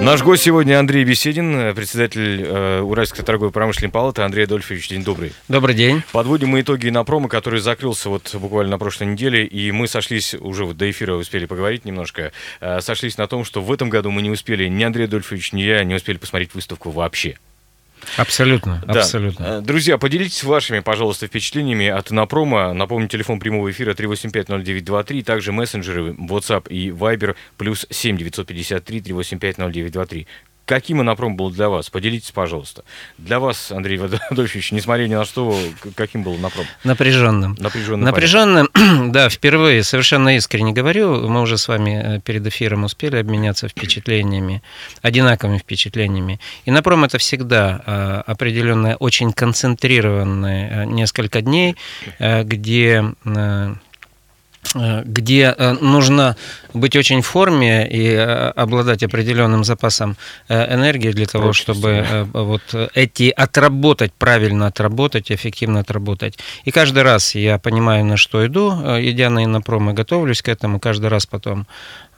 Наш гость сегодня Андрей Беседин, председатель э, Уральской торговой промышленной палаты. Андрей Адольфович, день добрый. Добрый день. Подводим мы итоги на промо, который закрылся вот буквально на прошлой неделе, и мы сошлись, уже вот до эфира успели поговорить немножко, э, сошлись на том, что в этом году мы не успели, ни Андрей Адольфович, ни я не успели посмотреть выставку вообще. Абсолютно, Да. абсолютно. Э, Друзья, поделитесь вашими, пожалуйста, впечатлениями от Инопрома. Напомню, телефон прямого эфира 3850923, также мессенджеры WhatsApp и Viber плюс 7 953 385 0923. Каким Инопром был для вас? Поделитесь, пожалуйста. Для вас, Андрей Адольфович, несмотря ни на что, каким был Инопром? Напряженным. Напряженным. Напряженным, да, впервые, совершенно искренне говорю, мы уже с вами э, перед эфиром успели обменяться впечатлениями, одинаковыми впечатлениями. И напром это всегда э, определенное, очень концентрированные э, несколько дней, где где э, нужно быть очень в форме и э, обладать определенным запасом э, энергии для того, Прочности, чтобы э, вот эти отработать, правильно отработать, эффективно отработать. И каждый раз я понимаю, на что иду, э, идя на инопром, и готовлюсь к этому, каждый раз потом э,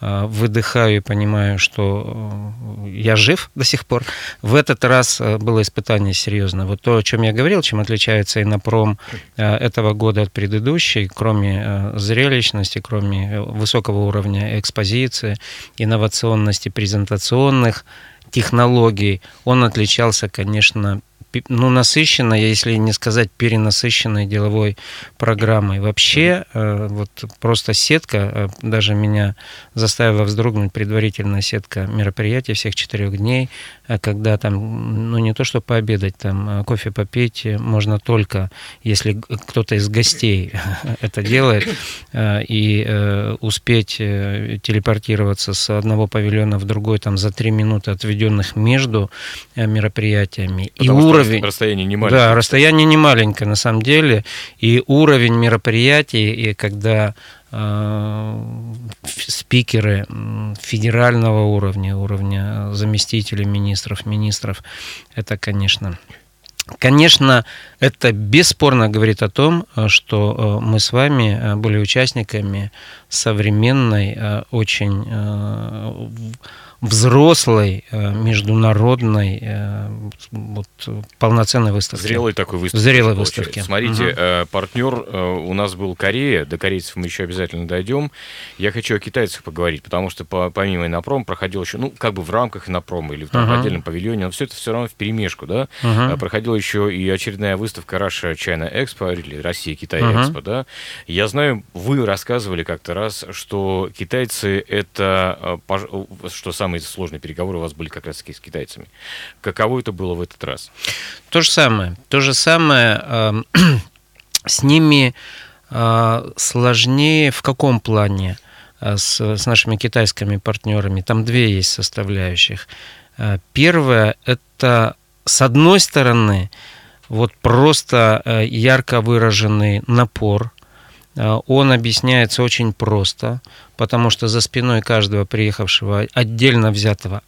выдыхаю и понимаю, что э, я жив до сих пор. В этот раз э, было испытание серьезно. Вот то, о чем я говорил, чем отличается э, этого года от предыдущей, кроме э, зрелищности, кроме э, высокого уровня экспозиции, инновационности презентационных технологий, он отличался, конечно, ну, насыщенной, если не сказать перенасыщенной деловой программой. Вообще, э, вот просто сетка, э, даже меня заставила вздрогнуть предварительная сетка мероприятий всех четырех дней, э, когда там, ну, не то что пообедать, там, э, кофе попить можно только, если кто-то из гостей это делает, и успеть телепортироваться с одного павильона в другой там за три минуты, отведенных между мероприятиями. Потому и что уровень... расстояние не маленькое. Да, расстояние не маленькое на самом деле. И уровень мероприятий, и когда э, спикеры федерального уровня, уровня заместителей министров, министров, это, конечно, Конечно, это бесспорно говорит о том, э, что э, мы с вами были участниками современной, очень взрослой, э, международной, э, вот, полноценной выставки. Зрелой такой выставки. Зрелой выставки. Смотрите, э, партнер у нас был Корея, до корейцев мы еще обязательно дойдем. Я хочу о китайцах поговорить, потому что по- помимо Инопром проходил еще, ну, как бы в рамках Инопрома или в, там, Ага. отдельном павильоне, но все это все равно в перемешку, да? Э, Проходила еще и очередная выставка Russia China Expo, или Россия Китай Мгм. Экспо, да? Я знаю, вы рассказывали как-то раз, что китайцы это, что самые сложные переговоры у вас были как раз с китайцами. Каково это было в этот раз? То же самое. То же самое. эм, С ними э, сложнее в каком плане? Э, С, с нашими китайскими партнерами. Там две есть составляющих. Э, Первое – это, с одной стороны, вот просто ярко выраженный напор. Э, Он объясняется очень просто, потому что за спиной каждого приехавшего отдельно взятого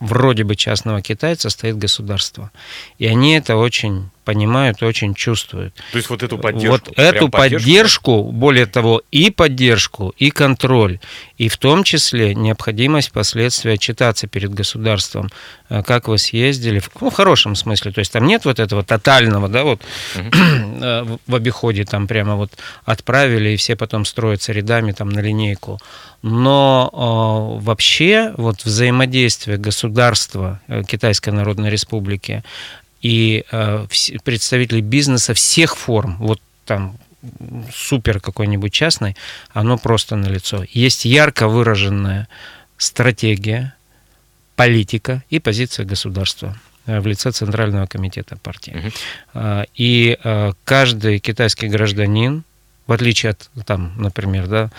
вроде бы частного китайца стоит государство. И они это очень понимают, очень чувствуют. То есть вот эту поддержку. Вот эту поддержку, поддержку, более того, и поддержку, и контроль, и в том числе необходимость впоследствии отчитаться перед государством, э, как вы съездили, в, ну, в хорошем смысле, то есть там нет вот этого тотального, да, вот в- в обиходе там прямо вот отправили, и все потом строятся рядами там на линейку. Но э, вообще вот взаимодействие государства э, Китайской Народной Республики и э, представителей бизнеса всех форм, вот там супер какой-нибудь частный, оно просто налицо. Есть ярко выраженная стратегия, политика и позиция государства э, в лице Центрального комитета партии. А, И каждый китайский гражданин в отличие от, там, например, да,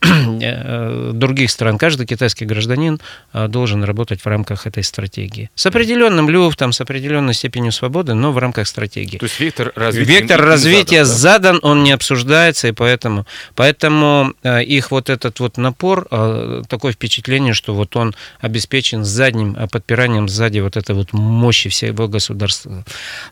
э, других стран, каждый китайский гражданин э, должен работать в рамках этой стратегии. С определенным люфтом, с определенной степенью свободы, но в рамках стратегии. То есть вектор развития... Вектор развития задан, задан, он не обсуждается, и поэтому, поэтому э, их вот этот вот напор, такое впечатление, что вот он обеспечен задним подпиранием сзади вот этой вот мощи всего государства.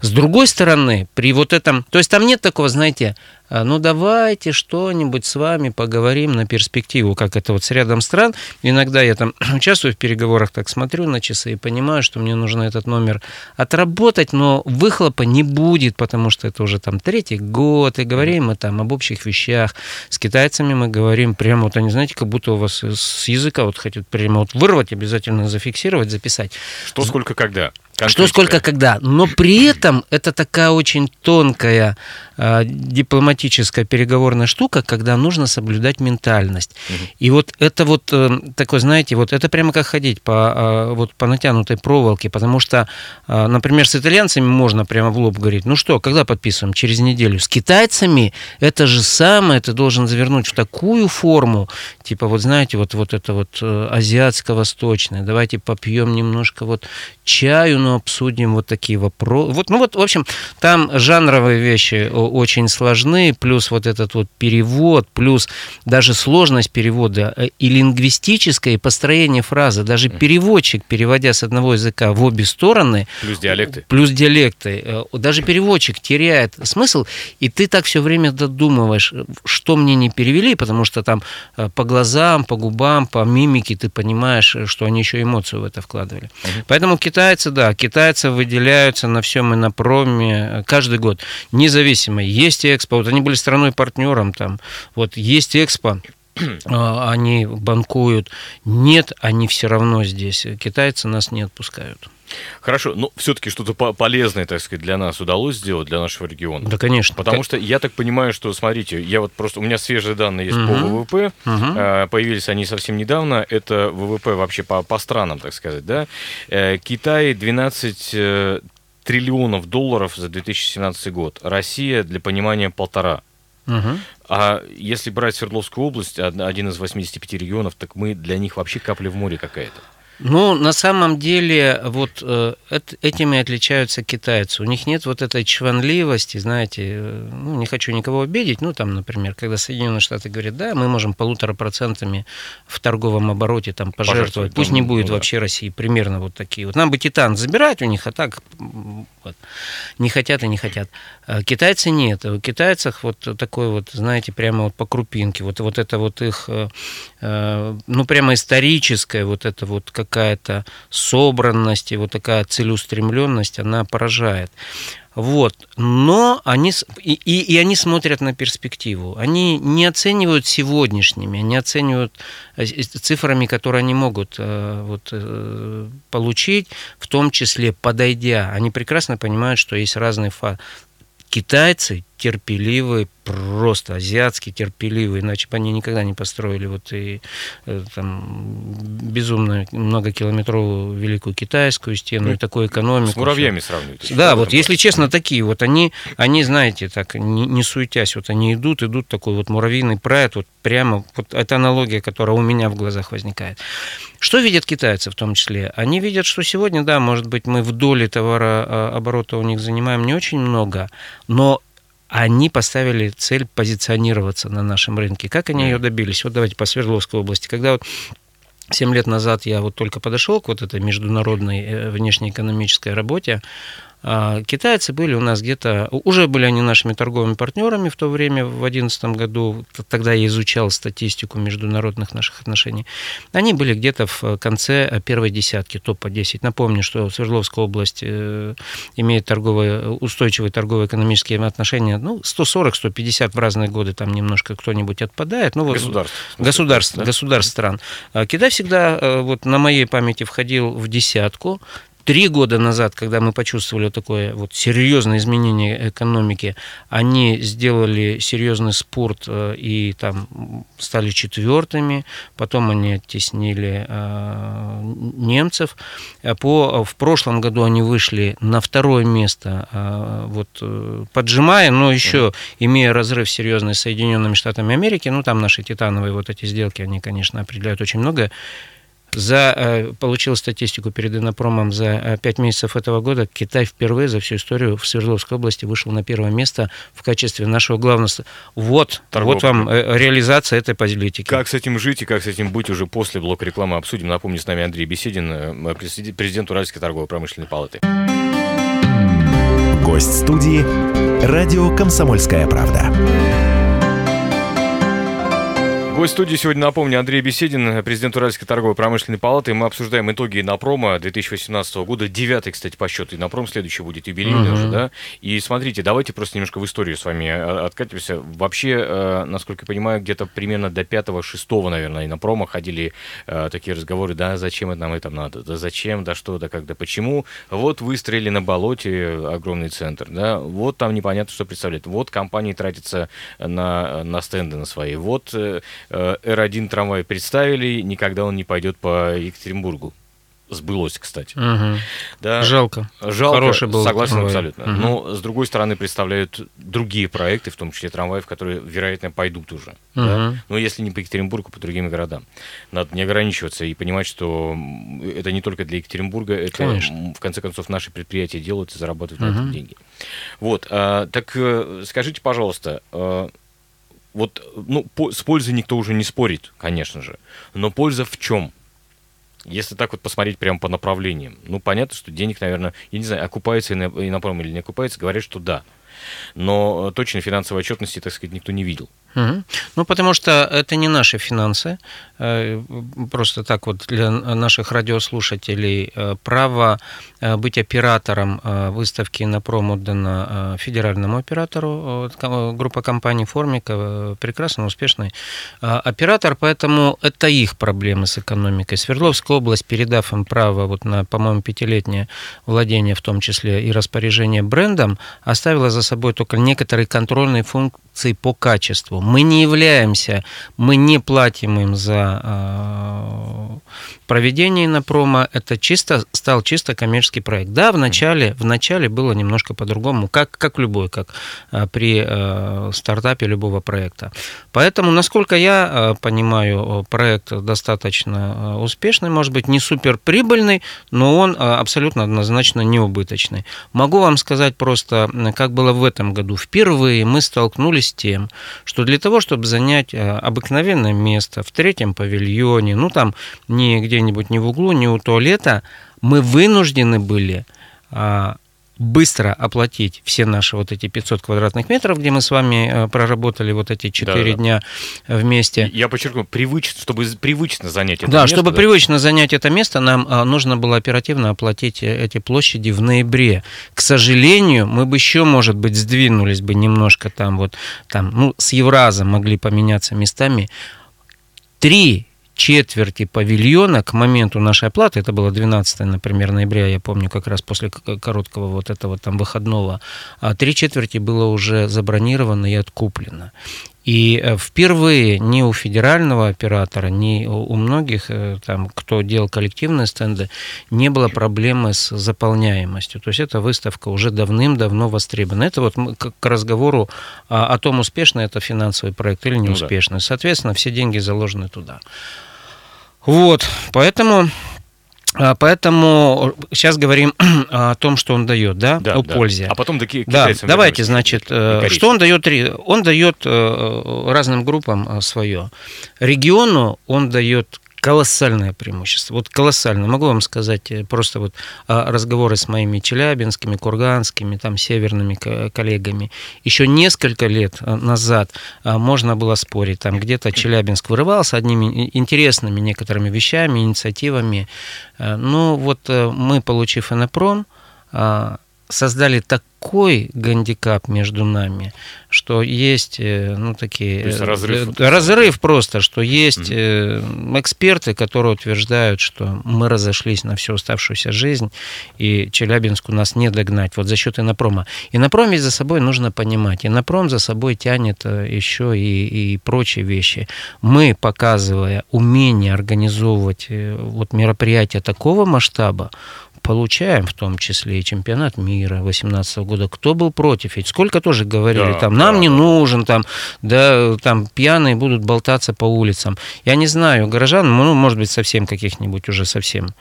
С другой стороны, при вот этом, то есть там нет такого, знаете, «А, ну давайте что-нибудь с вами поговорим на перспективу, как это вот с рядом стран. Иногда я там участвую в переговорах, так смотрю на часы и понимаю, что мне нужно этот номер отработать, но выхлопа не будет, потому что это уже там третий год, и говорим мы там об общих вещах. С китайцами мы говорим прямо вот, они, знаете, как будто у вас с языка вот хотят прямо вот вырвать, обязательно зафиксировать, записать. Что, сколько, когда? Что, сколько, когда. Но при этом это такая очень тонкая э, дипломатическая переговорная штука, когда нужно соблюдать ментальность. Угу. И вот это вот э, такое, знаете, вот это прямо как ходить по, э, вот, по натянутой проволоке, потому что, э, например, с итальянцами можно прямо в лоб говорить, ну что, когда подписываем? Через неделю. С китайцами это же самое, ты должен завернуть в такую форму, типа вот знаете, вот, вот это вот э, азиатско-восточное, давайте попьем немножко вот чаю, но обсудим вот такие вопросы. Вот, ну вот, в общем, там жанровые вещи очень сложны, плюс вот этот вот перевод, плюс даже сложность перевода э, и лингвистическое, и построение фразы. Даже переводчик, переводя с одного языка в обе стороны... Плюс диалекты. Плюс диалекты. Э, даже переводчик теряет смысл, и ты так все время додумываешь, что мне не перевели, потому что там э, по глазам, по губам, по мимике ты понимаешь, что они еще эмоцию в это вкладывали. Угу. Поэтому китайцы, да, китайцы выделяются на всем инопроме э, каждый год, независимо. Есть Экспо, вот они были страной-партнером там, вот есть Экспо, а, они банкуют. Нет, они все равно здесь. Китайцы нас не отпускают. Хорошо, но все-таки что-то полезное, так сказать, для нас удалось сделать, для нашего региона. Да, конечно. Потому что я так понимаю, что, смотрите, я вот просто, у меня свежие данные есть угу. по ВВП, угу. появились они совсем недавно, это ВВП вообще по, по странам, так сказать, да. Э, Китай 12 э, триллионов долларов за 2017 год, Россия, для понимания, полтора. Угу. А если брать Свердловскую область, один из 85 регионов, так мы для них вообще капля в море какая-то. Ну, на самом деле, вот э, этими отличаются китайцы. У них нет вот этой чванливости, знаете, э, ну, не хочу никого обидеть, ну, там, например, когда Соединенные Штаты говорят, да, мы можем полутора процентами в торговом обороте там пожертвовать, пожертвовать пусть не будет ну, вообще да. России, примерно вот такие. Вот нам бы Титан забирать у них, а так вот, не хотят и не хотят. А китайцы нет. У китайцев вот такой вот, знаете, прямо вот по крупинке, вот, вот это вот их, э, ну, прямо историческая вот это вот, как какая-то собранность и вот такая целеустремленность, она поражает. Вот. Но они, и, и, и они смотрят на перспективу. Они не оценивают сегодняшними, они оценивают э, цифрами, которые они могут э, вот, э, получить, в том числе подойдя. Они прекрасно понимают, что есть разные фазы. Китайцы терпеливые, просто азиатские терпеливые, иначе бы они никогда не построили вот и э, там безумно многокилометровую великую китайскую стену и такую экономику. С муравьями сравнивать. Да, вот если честно, такие вот они, они, знаете, так не, не суетясь, вот они идут, идут такой вот муравьиный прайд, вот прямо, вот это аналогия, которая у меня в глазах возникает. Что видят китайцы в том числе? Они видят, что сегодня, да, может быть, мы в доле товарооборота у них занимаем не очень много, но они поставили цель позиционироваться на нашем рынке. Как они ее добились? Вот давайте по Свердловской области. Когда вот Семь лет назад я вот только подошел к вот этой международной э, внешнеэкономической работе, китайцы были у нас где-то, уже были они нашими торговыми партнерами в то время, в 2011 году, тогда я изучал статистику международных наших отношений. Они были где-то в конце первой десятки, топа 10. Напомню, что Свердловская область э, имеет торговые, устойчивые торгово-экономические отношения, ну, 140-150 в разные годы, там немножко кто-нибудь отпадает. Ну, вот, государств. Государств, да? государств стран. А Китай всегда, э, вот на моей памяти, входил в десятку, Три года назад, когда мы почувствовали такое вот серьезное изменение экономики, они сделали серьезный спорт э, и там стали четвертыми, потом они оттеснили э, немцев. По, в прошлом году они вышли на второе место, э, вот, поджимая, но еще имея разрыв серьезный с Соединенными Штатами Америки, ну там наши титановые вот эти сделки, они, конечно, определяют очень многое. За, э, получил статистику перед Инопромом за 5 э, месяцев этого года. Китай впервые за всю историю в Свердловской области вышел на первое место в качестве нашего главного... Вот, вот вам э, реализация этой политики. Как с этим жить и как с этим быть уже после блока рекламы обсудим. Напомню, с нами Андрей Беседин, президент Уральской торгово-промышленной палаты. Гость студии «Радио Комсомольская правда». Гость студии сегодня, напомню, Андрей Беседин, президент Уральской торговой промышленной палаты. Мы обсуждаем итоги Инопрома 2018 года. Девятый, кстати, по счету Инопром. Следующий будет юбилейный uh-huh. уже, да? И смотрите, давайте просто немножко в историю с вами э, откатимся. Вообще, э, насколько я понимаю, где-то примерно до пятого-шестого, наверное, Инопрома ходили э, такие разговоры, да, зачем это нам это надо, да зачем, да что, да как, да почему. Вот выстроили на болоте огромный центр, да, вот там непонятно, что представляет. Вот компании тратятся на, на стенды на свои. Вот R1 трамвай представили, никогда он не пойдет по Екатеринбургу. Сбылось, кстати. Угу. Да, жалко. Жалко, Хороший был согласен трамвай. абсолютно. Угу. Но, с другой стороны, представляют другие проекты, в том числе трамваев, которые, вероятно, пойдут уже. Угу. Да? Но если не по Екатеринбургу, по другим городам. Надо не ограничиваться и понимать, что это не только для Екатеринбурга, это, Конечно. в конце концов, наши предприятия делают и зарабатывают угу. на этом деньги. Вот, а, так э, скажите, пожалуйста, а, вот, ну, по, с пользой никто уже не спорит, конечно же. Но польза в чем? Если так вот посмотреть прямо по направлениям. Ну, понятно, что денег, наверное, я не знаю, окупается инопром или не окупается, говорят, что да. Но точно финансовой отчетности, так сказать, никто не видел. Ну, потому что это не наши финансы. Э, просто так вот для наших радиослушателей э, право э, быть оператором выставки на пром отдано федеральному оператору. Группа компаний «Формика» прекрасно, успешный оператор, поэтому это их проблемы с экономикой. Свердловская область, передав им право вот на, по-моему, пятилетнее владение, в том числе и распоряжение брендом, оставила за собой только некоторые контрольные функции по качеству. Мы не являемся, мы не платим им за э, проведение на промо. Это чисто, стал чисто коммерческий проект. Да, в начале, в начале было немножко по-другому, как, как любой, как э, при э, стартапе любого проекта. Поэтому, насколько я э, понимаю, проект достаточно успешный, может быть, не супер прибыльный, но он абсолютно однозначно не убыточный. Могу вам сказать просто, как было в этом году. Впервые мы столкнулись с тем, что для того, чтобы занять обыкновенное место в третьем павильоне, ну там не где-нибудь не в углу, не у туалета, мы вынуждены были быстро оплатить все наши вот эти 500 квадратных метров, где мы с вами э, проработали вот эти 4 да, да. дня вместе. Я подчеркну, привычно, чтобы привычно занять это да, место. Чтобы да, чтобы привычно занять это место, нам э, нужно было оперативно оплатить э, эти площади в ноябре. К сожалению, мы бы еще, может быть, сдвинулись бы немножко там вот, там, ну, с Евраза могли поменяться местами. Три четверти павильона к моменту нашей оплаты, это было 12, например, ноября, я помню, как раз после короткого вот этого там выходного, а три четверти было уже забронировано и откуплено. И э, впервые ни у федерального оператора, ни у многих, э, там, кто делал коллективные стенды, не было проблемы с заполняемостью. То есть эта выставка уже давным-давно востребована. Это вот к разговору о том, успешный это финансовый проект или неуспешный. Ну, да. Соответственно, все деньги заложены туда. Вот, поэтому а, Поэтому сейчас говорим о том, что он дает, да, да о да. пользе. А потом такие да, давайте, значит, э, что он дает? Он дает э, разным группам э, свое. Региону он дает колоссальное преимущество. Вот колоссальное. Могу вам сказать э, просто вот а, разговоры с моими челябинскими, курганскими, там северными коллегами. Еще несколько лет э, назад а, можно было спорить. Там где-то Челябинск вырывался одними интересными некоторыми вещами, инициативами. Э, ну вот мы, получив Инопром, а, создали такой гандикап между нами, что есть, э, ну, такие... То есть разрыв. э, разрыв просто, что есть э, эксперты, которые утверждают, что мы разошлись на всю оставшуюся жизнь, и Челябинск у нас не догнать, вот за счет Инопрома. Инопром ведь за собой нужно понимать. Инопром за собой тянет еще и, и прочие вещи. Мы, показывая умение организовывать вот мероприятия такого масштаба, получаем в том числе и чемпионат мира 2018 года. Кто был против? Ведь сколько тоже говорили, Да, там, нам да, не нужен, там, да, там, пьяные будут болтаться по улицам. Я не знаю, горожан, ну, может быть, совсем каких-нибудь уже совсем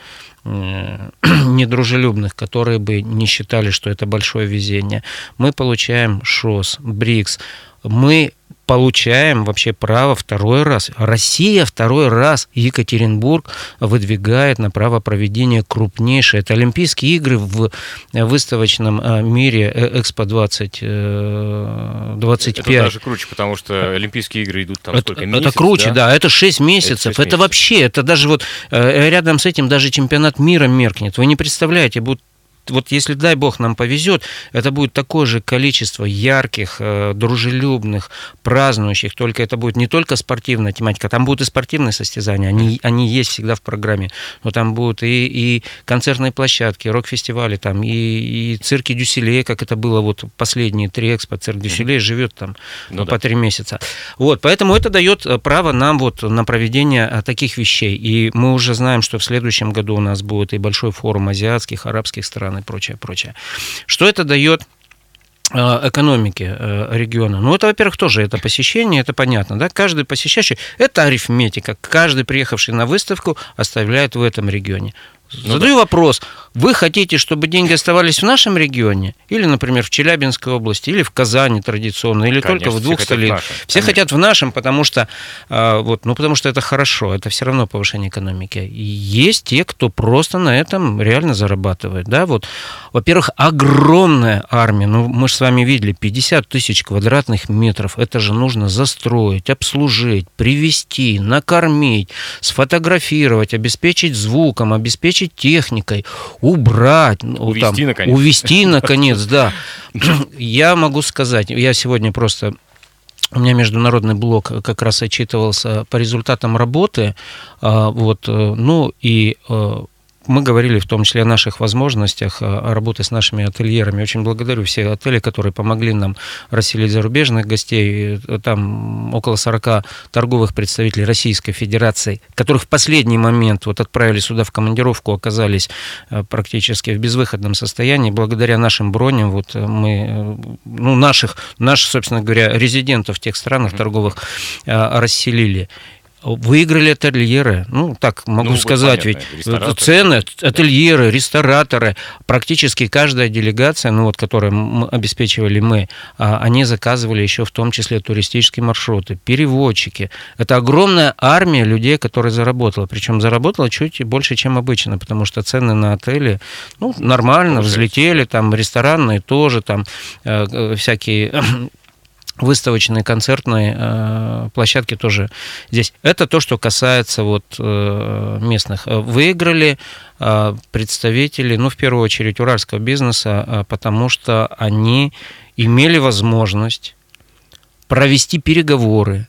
э, недружелюбных, которые бы не считали, что это большое везение. Мы получаем ШОС, БРИКС, мы получаем вообще право второй раз. Россия второй раз Екатеринбург выдвигает на право проведения крупнейшие. Это Олимпийские игры в выставочном э, мире э, Экспо 20, э, 25. Это даже круче, потому что Олимпийские игры идут там Это, сколько это месяцев, круче, да? это 6 месяцев. Это, месяцев. вообще, это даже вот э, рядом с этим даже чемпионат мира меркнет. Вы не представляете, будут вот если, дай бог, нам повезет, это будет такое же количество ярких, э, дружелюбных, празднующих, только это будет не только спортивная тематика, там будут и спортивные состязания, они, они есть всегда в программе, но там будут и, и концертные площадки, рок-фестивали, там, и, и цирки Дюсселе, как это было вот последние три экспо, цирк Дюсселе живет там Ну по да. три месяца. Вот, поэтому это дает э, право нам вот на проведение э, таких вещей. И мы уже знаем, что в следующем году у нас будет и большой форум азиатских, арабских стран и прочее, прочее. Что это дает э, экономике э, региона. Ну, это, во-первых, тоже это посещение, это понятно, да, каждый посещающий, это арифметика, каждый приехавший на выставку оставляет в этом регионе. Ну Задаю вопрос, вы хотите, чтобы деньги оставались в нашем регионе, или, например, в Челябинской области, или в Казани традиционно, или Конечно, только в двух столицах? Все конечно. хотят в нашем, потому что, а, вот, ну, потому что это хорошо, это все равно повышение экономики. И есть те, кто просто на этом реально зарабатывает, да, вот. Во-первых, огромная армия, ну, мы же с вами видели, 50 тысяч квадратных метров, это же нужно застроить, обслужить, привести, накормить, сфотографировать, обеспечить звуком, обеспечить техникой, убрать, ну, Увезти, наконец. увезти, наконец, да. Я могу сказать, я сегодня просто у меня международный блог как раз отчитывался по результатам работы, а, вот, э, ну и э, мы говорили в том числе о наших возможностях работы с нашими ательерами. Очень благодарю все отели, которые помогли нам расселить зарубежных гостей. Э, Там около 40 торговых представителей Российской Федерации, которых в последний момент вот отправили сюда в командировку, оказались э, практически в безвыходном состоянии. Благодаря нашим броням вот э, мы, ну, наших, наших, собственно говоря, резидентов в тех странах торговых расселили. Выиграли ательеры, ну, так могу Ну, сказать, понятно, ведь цены, ательеры, рестораторы, практически каждая делегация, ну вот, которую обеспечивали мы, а, они заказывали еще в том числе туристические маршруты, переводчики. Это огромная армия людей, которая заработала, причем заработала чуть больше, чем обычно, потому что цены на отели, ну, нормально, взлетели, там ресторанные тоже, там э, э, всякие выставочные, концертные э, площадки тоже здесь. Это то, что касается вот э, местных. Э, Выиграли э, представители, ну, в первую очередь, уральского бизнеса, э, потому что они имели возможность провести переговоры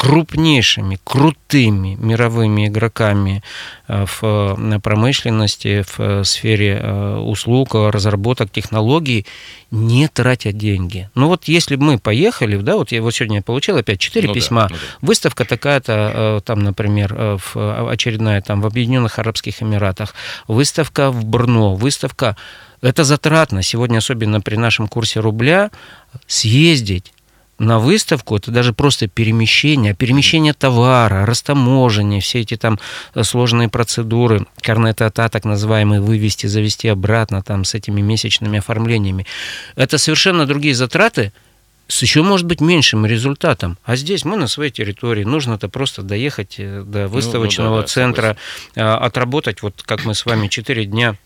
крупнейшими, крутыми мировыми игроками э, в э, промышленности, в э, сфере услуг, разработок технологий, не тратя деньги. Ну вот если бы мы поехали, да, вот я вот сегодня получил опять четыре Ну да, письма, ну да. выставка такая-то, там, например, в, очередная там в Объединенных Арабских Эмиратах, выставка в Брно, выставка это затратно. Сегодня, особенно при нашем курсе рубля, съездить на выставку, это даже просто перемещение, перемещение товара, растаможение, все эти там э, сложные процедуры, карнет-ата, так называемые, вывести, завести обратно, там, с этими месячными оформлениями. Это совершенно другие затраты, с еще, может быть, меньшим результатом. А здесь мы на своей территории. Нужно-то просто доехать э, до выставочного ну да, да, центра, э, отработать, вот как мы с вами 4 дня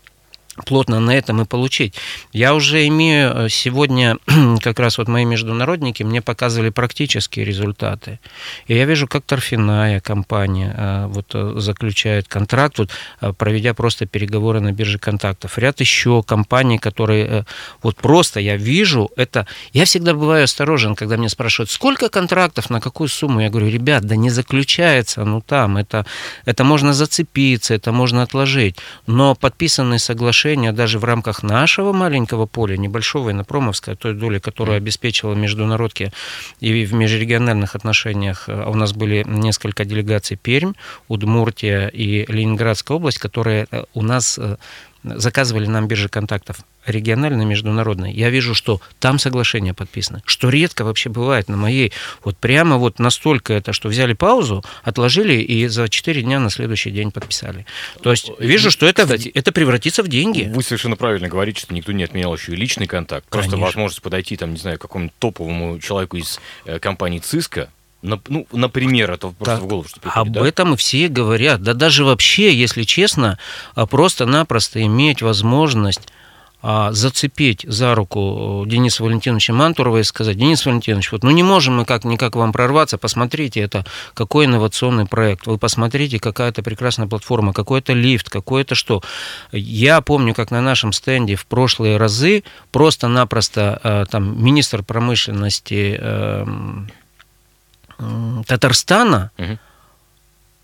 плотно на этом и получить. Я уже имею э, сегодня, как раз вот мои международники мне показывали практические результаты. И я вижу, как торфяная компания э, вот э, заключает контракт, вот, проведя просто переговоры на бирже контактов. Ряд еще компаний, которые вот просто я вижу, это... Я всегда бываю осторожен, когда мне спрашивают, сколько контрактов, на какую сумму? Я говорю, ребят, да не заключается, ну там, это, это можно зацепиться, это можно отложить. Но подписанные соглашения решения даже в рамках нашего маленького поля, небольшого инопромовского, той доли, которую обеспечивала международки и в межрегиональных отношениях, а у нас были несколько делегаций Пермь, Удмуртия и Ленинградская область, которые э, у нас э, заказывали нам биржи контактов региональные, международные, я вижу, что там соглашения подписаны, что редко вообще бывает на моей, вот прямо вот настолько это, что взяли паузу, отложили и за 4 дня на следующий день подписали. То есть вижу, что это, Кстати, это превратится в деньги. Вы совершенно правильно говорите, что никто не отменял еще и личный контакт. Конечно. Просто возможность подойти, там, не знаю, к какому-то топовому человеку из э, компании ЦИСКО, ну, например, это просто так, в голову что приходит, Об да? этом все говорят. Да даже вообще, если честно, а просто-напросто иметь возможность а, зацепить за руку Дениса Валентиновича Мантурова и сказать, Денис Валентинович, вот, ну не можем мы как никак вам прорваться, посмотрите, это какой инновационный проект, вы посмотрите, какая-то прекрасная платформа, какой-то лифт, какое-то что. Я помню, как на нашем стенде в прошлые разы просто-напросто а, там министр промышленности эм, Татарстана угу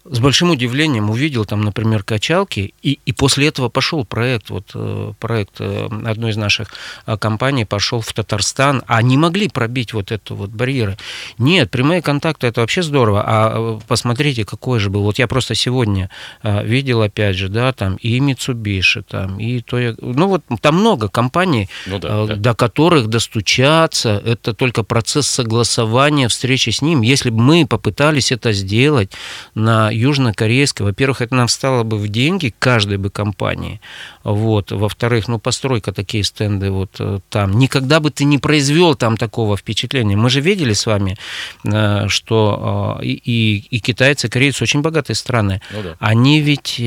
с большим удивлением увидел там, например, качалки, и, и после этого пошел проект, вот э, проект э, одной из наших э, компаний пошел в Татарстан, а не могли пробить вот эту вот барьеры. Нет, прямые контакты это вообще здорово, а посмотрите, какой же был. Вот я просто сегодня видел, опять же, да, там и Mitsubishi, там, и то, ну вот там много компаний, ну, да, до да. которых достучаться, это только процесс согласования, встречи с ним. Если бы мы попытались это сделать на южнокорейской. Во-первых, это нам стало бы в деньги каждой бы компании. Вот. Во-вторых, ну, постройка такие стенды вот э, там. Никогда бы ты не произвел там такого впечатления. Мы же видели с вами, э, что э, и, и китайцы, и корейцы очень богатые страны. Ну, да. Они ведь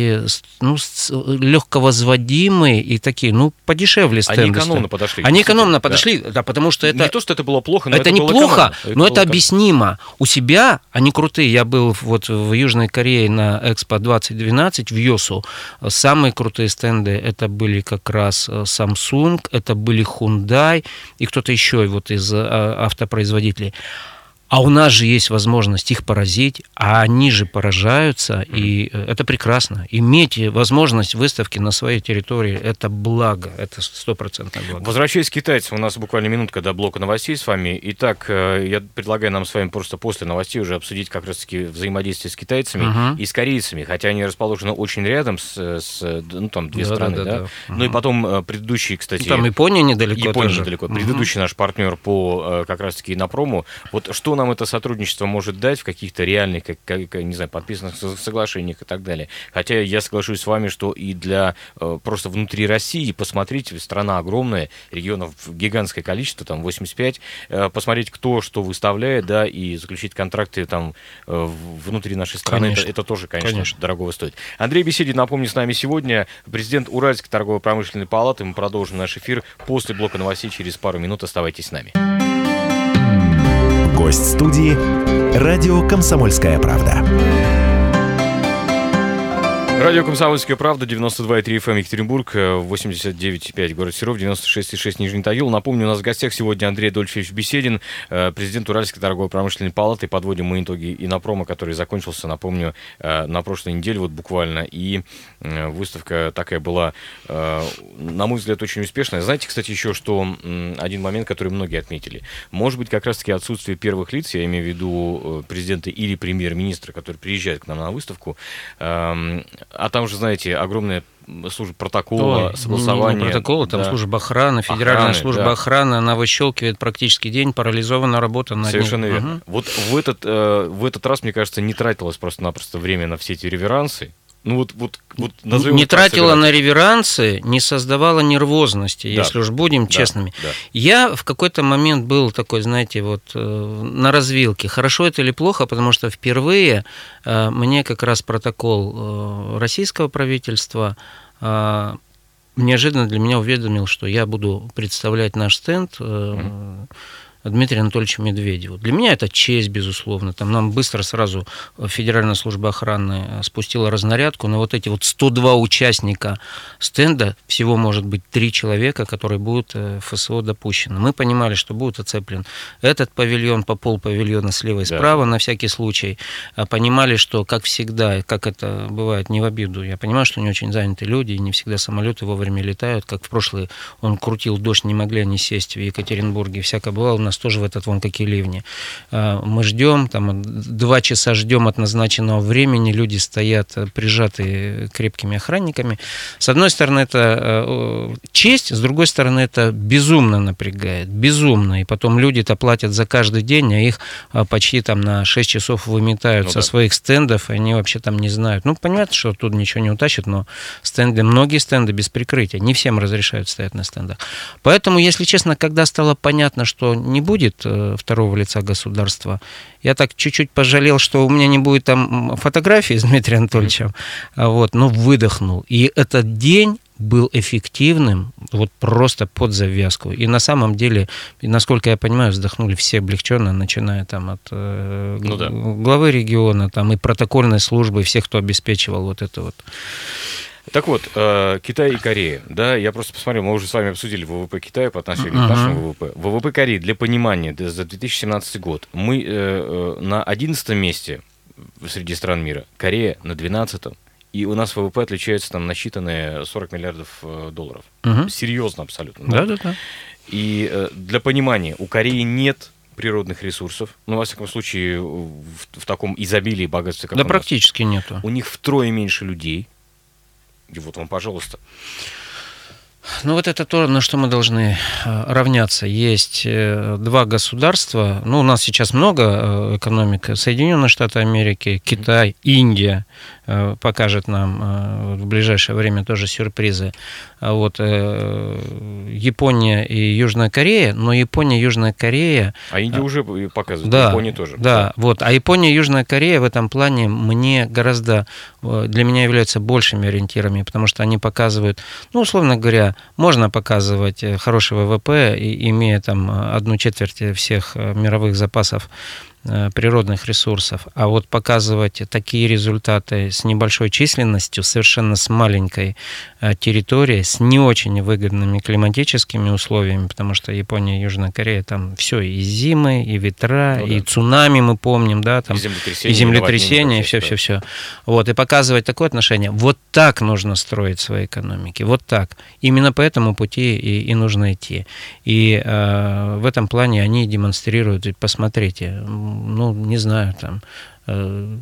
ну, легковозводимые и такие, ну, подешевле стенды. Они экономно подошли. Они экономно подошли, да, да потому что это... Не то, что это было плохо, но это, это неплохо, это но это объяснимо. У себя они крутые. Я был вот в Южной Корее на Экспо 2012 в Йосу. Самые крутые стенды это были как раз э, Samsung, это были Hyundai и кто-то еще вот из э, автопроизводителей. А у нас же есть возможность их поразить, а они же поражаются, и э, это прекрасно. Иметь возможность выставки на своей территории – это благо, это стопроцентное благо. Возвращаясь к китайцам, у нас буквально минутка до блока новостей с вами. Итак, э, я предлагаю нам с вами просто после новостей уже обсудить как раз-таки взаимодействие с китайцами uh-huh. и с корейцами, хотя они расположены очень рядом с, с ну, там, две да, страны, да? да, да. Uh-huh. Ну и потом э, предыдущий, кстати... Там Япония недалеко Япония тоже. недалеко. Предыдущий наш партнер по как раз-таки на прому. Вот что нам нам это сотрудничество может дать в каких-то реальных, как, как, не знаю, подписанных соглашениях и так далее. Хотя я соглашусь с вами, что и для э, просто внутри России посмотреть, страна огромная, регионов гигантское количество, там 85, э, посмотреть, кто что выставляет, да, и заключить контракты там э, внутри нашей страны, это, это тоже, конечно, конечно, дорого стоит. Андрей Беседин, напомню, с нами сегодня президент Уральской торгово-промышленной палаты. Мы продолжим наш эфир после блока новостей через пару минут. Оставайтесь с нами. Гость студии «Радио Комсомольская правда». Радио «Комсомольская правда», 92,3 FM Екатеринбург, 89,5 город Серов, 96,6 Нижний Тагил. Напомню, у нас в гостях сегодня Андрей Дольфевич Беседин, э, президент Уральской торгово-промышленной палаты. Подводим мы итоги инопрома, который закончился, напомню, э, на прошлой неделе вот буквально. И э, выставка такая была, на мой взгляд, очень успешная. Знаете, кстати, еще, что один момент, который многие отметили. Может быть, как раз-таки отсутствие первых лиц, я имею в виду президента или премьер-министра, который приезжает к нам на выставку, эм, а там же, знаете, огромная служба протокола, Ой, согласования. Не, не протокола, там да. служба охраны, федеральная охраны, служба да. охраны, она выщелкивает практически день, парализована работа на Совершенно верно. Угу. Вот в этот, э, в этот раз, мне кажется, не тратилось просто-напросто время на все эти реверансы, ну вот, вот, вот не тратила на реверансы, не создавала нервозности, да. если уж будем да. честными. Да. Я в какой-то момент был такой, знаете, вот э, на развилке. Хорошо это или плохо, потому что впервые э, мне как раз протокол э, российского правительства неожиданно для меня уведомил, что я буду представлять наш стенд mm-hmm. Дмитрию Анатольевичу Медведеву. Для меня это честь, безусловно. Там нам быстро сразу Федеральная служба охраны э, спустила разнарядку, но вот эти вот 102 участника стенда, всего может быть три человека, которые будут э, в ФСО допущены. Мы понимали, что будет оцеплен этот павильон по пол павильона слева и справа да. на всякий случай. А понимали, что, как всегда, как это бывает, не в обиду, я понимаю, что не очень заняты люди, и не всегда самолеты вовремя летают, как в прошлый он крутил дождь, не могли они сесть в Екатеринбурге, всякое бывало. У нас нас тоже в этот вон какие ливни. А, мы ждем, там два часа ждем от назначенного времени, люди стоят э, прижатые крепкими охранниками. С одной стороны, это э, честь, с другой стороны, это безумно напрягает, безумно. И потом люди-то платят за каждый день, а их почти там на 6 часов выметают ну, со да. своих стендов, и они вообще там не знают. Ну, понятно, что тут ничего не утащат, но стенды, многие стенды без прикрытия, не всем разрешают стоять на стендах. Поэтому, если честно, когда стало понятно, что не будет э, второго лица государства. Я так чуть-чуть пожалел, что у меня не будет там фотографии с Дмитрием Анатольевичем, а вот, но выдохнул. И этот день был эффективным, вот просто под завязку. И на самом деле, насколько я понимаю, вздохнули все облегченно, начиная там от э, ну, да. главы региона, там и протокольной службы, всех, кто обеспечивал вот это вот. Так вот, э, Китай и Корея, да, я просто посмотрел, мы уже с вами обсудили ВВП Китая по отношению uh-huh. к нашему ВВП. ВВП Кореи, для понимания, за 2017 год, мы э, э на 11 месте среди стран мира, Корея на 12 и у нас ВВП отличается там насчитанные 40 миллиардов долларов. Uh-huh. Серьезно абсолютно. Да-да-да. И э, для понимания, у Кореи нет природных ресурсов, ну, во всяком случае, в, в таком изобилии богатстве, как Да практически нас. нету. У них втрое меньше людей, и вот вам, пожалуйста. Ну вот это то, на что мы должны э, равняться. Есть э, два государства, ну у нас сейчас много э, экономик, Соединенные Штаты Америки, Китай, Индия, покажет нам э, в ближайшее время тоже сюрпризы. А вот э, Япония и Южная Корея, но Япония и Южная Корея... А Индия уже показывает, да, Япония тоже. Да, вот. А Япония и Южная Корея в этом плане мне гораздо, для меня являются большими ориентирами, потому что они показывают, ну, условно говоря, можно показывать хороший ВВП, имея там одну четверть всех мировых запасов Э, природных ресурсов, а вот показывать такие результаты с небольшой численностью, совершенно с маленькой э, территорией, с не очень выгодными климатическими условиями, потому что Япония Южная Корея, там все, и зимы, и ветра, ну, да. и цунами мы помним, да, там, и землетрясения, и, землетрясения, и все-все-все. Вот, и показывать такое отношение. Вот так нужно строить свои экономики, вот так. Именно по этому пути и, и нужно идти. И э, в этом плане они демонстрируют, посмотрите, ну, не знаю, там, э,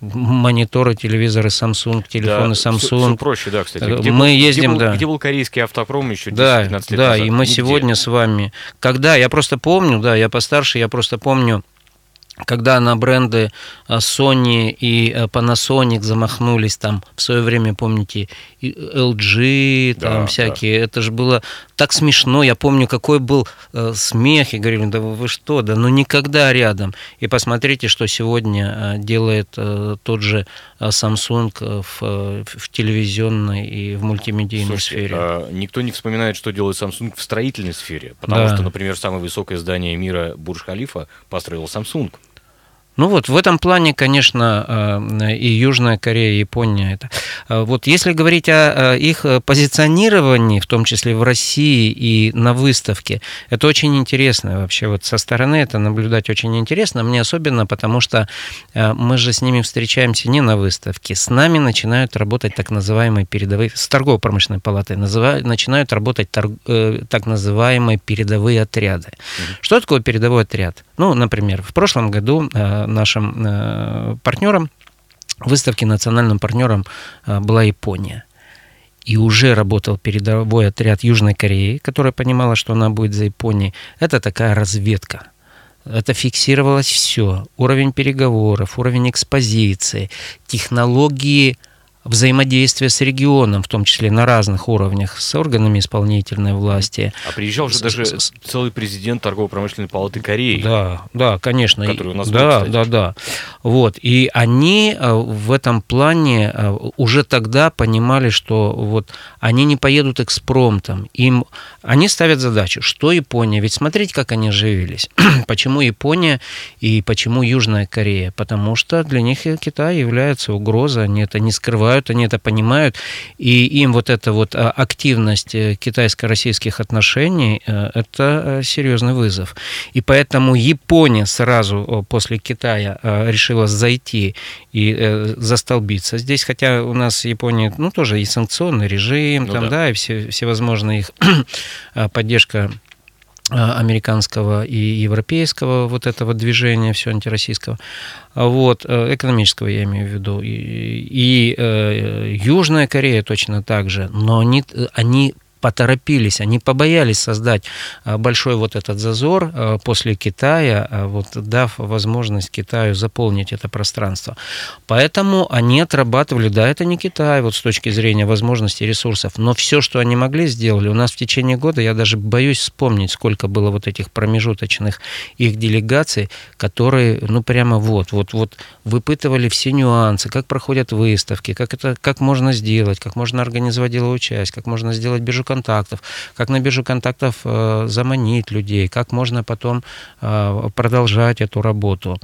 мониторы, телевизоры Samsung, телефоны да, Samsung. Все, все проще, да, кстати. Где мы был, ездим, где был, да. Где был корейский автопром еще 10-15 да, лет да, назад? И мы Нигде. сегодня с вами... Когда, я просто помню, да, я постарше, я просто помню, когда на бренды э, Sony и э, Panasonic замахнулись, там в свое время, помните, LG, там да, всякие, да. это же было так смешно, я помню, какой был э, смех, и говорили, да вы что, да ну никогда рядом. И посмотрите, что сегодня делает тот же Samsung в, в телевизионной и в мультимедийной Слушайте, сфере. А никто не вспоминает, что делает Samsung в строительной сфере, потому да. что, например, самое высокое здание мира Бурж-Халифа построил Samsung. Ну вот в этом плане, конечно, э, и Южная Корея, и Япония. Это. Э, вот если говорить о их позиционировании, в том числе в России и на выставке, это очень интересно вообще. Вот со стороны это наблюдать очень интересно. Мне особенно, потому что э, мы же с ними встречаемся не на выставке. С нами начинают работать так называемые передовые, с торгово-промышленной палатой называют, начинают работать торг, так называемые передовые отряды. Что такое передовой отряд? Ну, например, в прошлом году нашим э, партнером, выставки национальным партнером э, была Япония. И уже работал передовой отряд Южной Кореи, которая понимала, что она будет за Японией. Это такая разведка. Это фиксировалось все. Уровень переговоров, уровень экспозиции, технологии взаимодействие с регионом, в том числе на разных уровнях, с органами исполнительной власти. А приезжал же даже целый президент торгово-промышленной палаты Кореи. Да, да, конечно. Который у нас да, был, да, да. Вот. И они э, в этом плане э, уже тогда понимали, что вот они не поедут экспромтом. Им они ставят задачу, что Япония, ведь смотрите, как они оживились. почему Япония и почему Южная Корея? Потому что для них Китай является угрозой, они это не скрывают, они это понимают, и им вот эта вот а, активность э, китайско-российских отношений э, – это э, серьезный вызов. И поэтому Япония сразу после Китая решила зайти и застолбиться здесь, хотя у нас Япония, ну, тоже и санкционный режим, ну, там, да. да, и все, всевозможные их поддержка американского и европейского вот этого движения, все антироссийского, вот, экономического я имею в виду, и, и э, Южная Корея точно так же, но они, они поторопились, они побоялись создать а, большой вот этот зазор а, после Китая, а, вот дав возможность Китаю заполнить это пространство. Поэтому они отрабатывали, да, это не Китай, вот с точки зрения возможностей ресурсов, но все, что они могли, сделали. У нас в течение года, я даже боюсь вспомнить, сколько было вот этих промежуточных их делегаций, которые, ну, прямо вот, вот, вот выпытывали все нюансы, как проходят выставки, как это, как можно сделать, как можно организовать деловую часть, как можно сделать биржу контактов, как на биржу контактов э, заманить людей, как можно потом э, продолжать эту работу.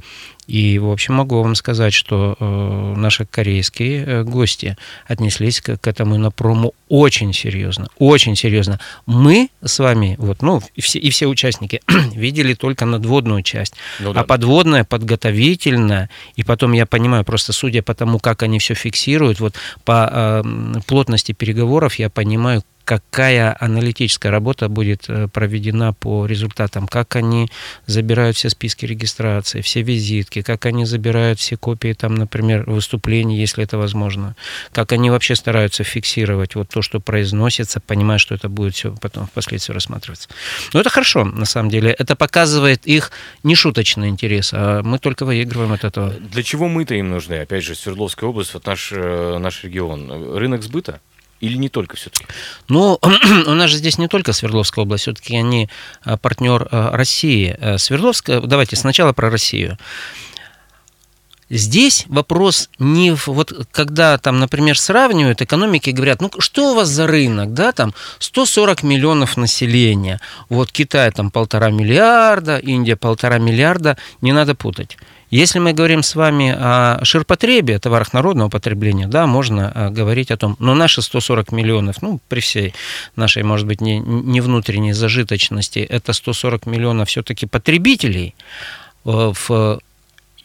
И, в общем, могу вам сказать, что э, наши корейские э, гости отнеслись к, к этому инопрому очень серьезно, очень серьезно. Мы с вами, вот, ну, и все, и все участники видели только надводную часть, ну, да. а подводная, подготовительная, и потом я понимаю, просто судя по тому, как они все фиксируют, вот по э, плотности переговоров я понимаю, какая аналитическая работа будет э, проведена по результатам, как они забирают все списки регистрации, все визитки, как они забирают все копии, там, например, выступлений, если это возможно, как они вообще стараются фиксировать вот то, что произносится, понимая, что это будет все потом впоследствии рассматриваться. Но это хорошо, на самом деле. Это показывает их нешуточный интерес, а мы только выигрываем от этого. Для чего мы-то им нужны? Опять же, Свердловская область, вот наш, э, наш регион. Рынок сбыта? Или не только все-таки? Ну, у нас же здесь не только Свердловская область, все-таки они а, партнер а, России. Э, Свердловская, давайте сначала про Россию. Здесь вопрос не в, вот когда там, например, сравнивают экономики и говорят, ну что у вас за рынок, да, там 140 миллионов населения, вот Китай там полтора миллиарда, Индия полтора миллиарда, не надо путать. Если мы говорим с вами о ширпотребе, товарах народного потребления, да, можно э, говорить о том, но наши 140 миллионов, ну, при всей нашей, может быть, не, не внутренней зажиточности, это 140 миллионов все-таки потребителей э, в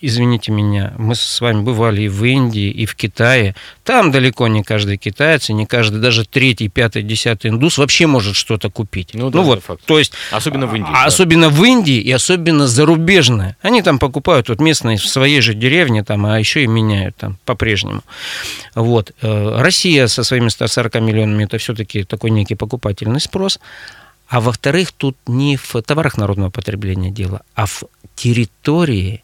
извините меня, мы с вами бывали и в Индии, и в Китае. Там далеко не каждый китаец, и не каждый, даже третий, пятый, десятый индус вообще может что-то купить. Ну, да, ну вот, факт. то есть... Особенно в Индии. А, да. Особенно в Индии и особенно зарубежные. Они там покупают вот местные в своей же деревне, там, а еще и меняют там по-прежнему. Вот. Э, Россия со своими 140 миллионами, это все-таки такой некий покупательный спрос. А во-вторых, тут не в товарах народного потребления дело, а в территории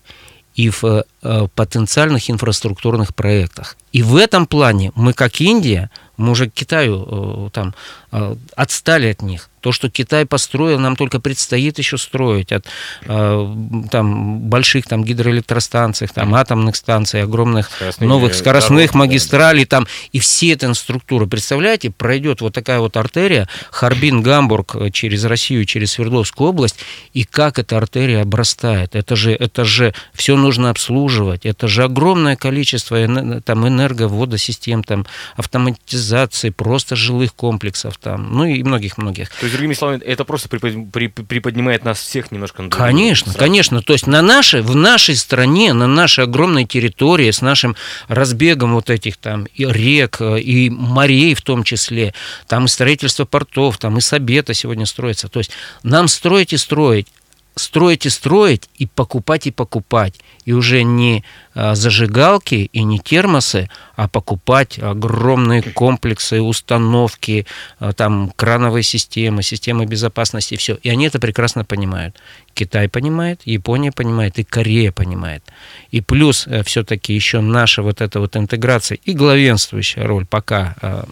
и в э, потенциальных инфраструктурных проектах. И в этом плане мы, как Индия, мы уже к Китаю э, там э, отстали от них. То, что Китай построил, нам только предстоит еще строить от э, там, больших там, гидроэлектростанций, там, атомных станций, огромных скоростных новых скоростных дорог, магистралей. Там, и все эта структура, представляете, пройдет вот такая вот артерия Харбин-Гамбург через Россию, через Свердловскую область, и как эта артерия обрастает. Это же, это же все нужно обслуживать. Это же огромное количество там, энерговодосистем, там, автоматизации, просто жилых комплексов, там, ну и многих-многих. То есть, другими словами, это просто приподнимает нас всех немножко на Конечно, конечно. То есть на нашей, в нашей стране, на нашей огромной территории, с нашим разбегом вот этих там и рек, и морей в том числе, там и строительство портов, там и Сабета сегодня строится. То есть нам строить и строить строить и строить, и покупать и покупать. И уже не а, зажигалки и не термосы, а покупать огромные комплексы, установки, а, там крановые системы, системы безопасности, все. И они это прекрасно понимают. Китай понимает, Япония понимает, и Корея понимает. И плюс э, все-таки еще наша вот эта вот интеграция и главенствующая роль пока а,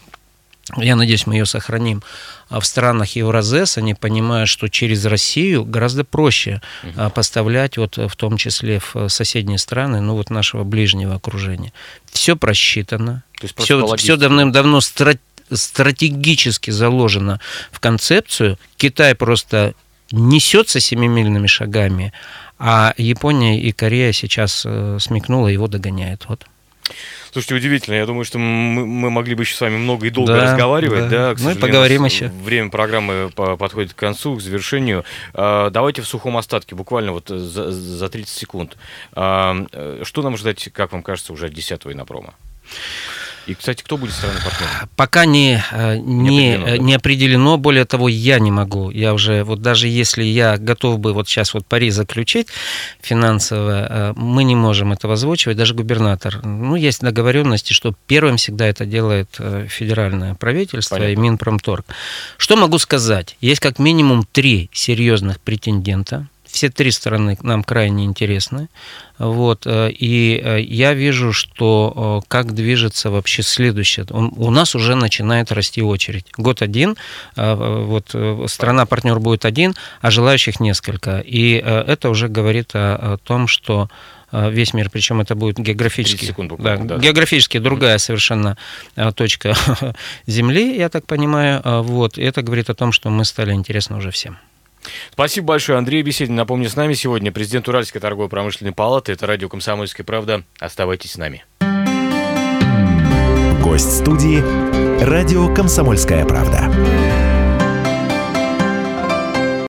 я надеюсь, мы ее сохраним. А в странах Евразес они понимают, что через Россию гораздо проще угу. поставлять, вот в том числе в соседние страны, ну вот нашего ближнего окружения. Все просчитано, все, все давным-давно стратегически заложено в концепцию. Китай просто несется семимильными шагами, а Япония и Корея сейчас э, смекнула, его догоняет. Вот. Слушайте, удивительно. Я думаю, что мы, мы могли бы еще с вами много и долго да, разговаривать. Да, да. ну и поговорим еще. Время программы подходит к концу, к завершению. А, давайте в сухом остатке, буквально вот за, за 30 секунд. А, э, что нам ждать, как вам кажется, уже от 10 и на промо? И, кстати, кто будет стороной партнера? Пока не, э, не, не, определено, не определено. Более того, я не могу. Я уже, вот даже если я готов бы вот сейчас вот пари заключить финансово, э, мы не можем этого озвучивать, даже губернатор. Ну, есть договоренности, что первым всегда это делает э, федеральное правительство Понятно. и Минпромторг. Что могу сказать? Есть как минимум три серьезных претендента все три стороны нам крайне интересны. Вот, э, и э, я вижу, что э, как движется вообще следующее. У нас уже начинает расти очередь. Год один, вот страна-партнер будет один, а желающих несколько. И это уже говорит о, о том, что весь мир, причем это будет географически, секунд да, да. географически другая совершенно точка Земли, я так понимаю, вот, и это говорит о том, что мы стали интересны уже всем. Спасибо большое, Андрей Беседин. Напомню, с нами сегодня президент Уральской торгово-промышленной палаты. Это радио «Комсомольская правда». Оставайтесь с нами. Гость студии «Радио Комсомольская правда».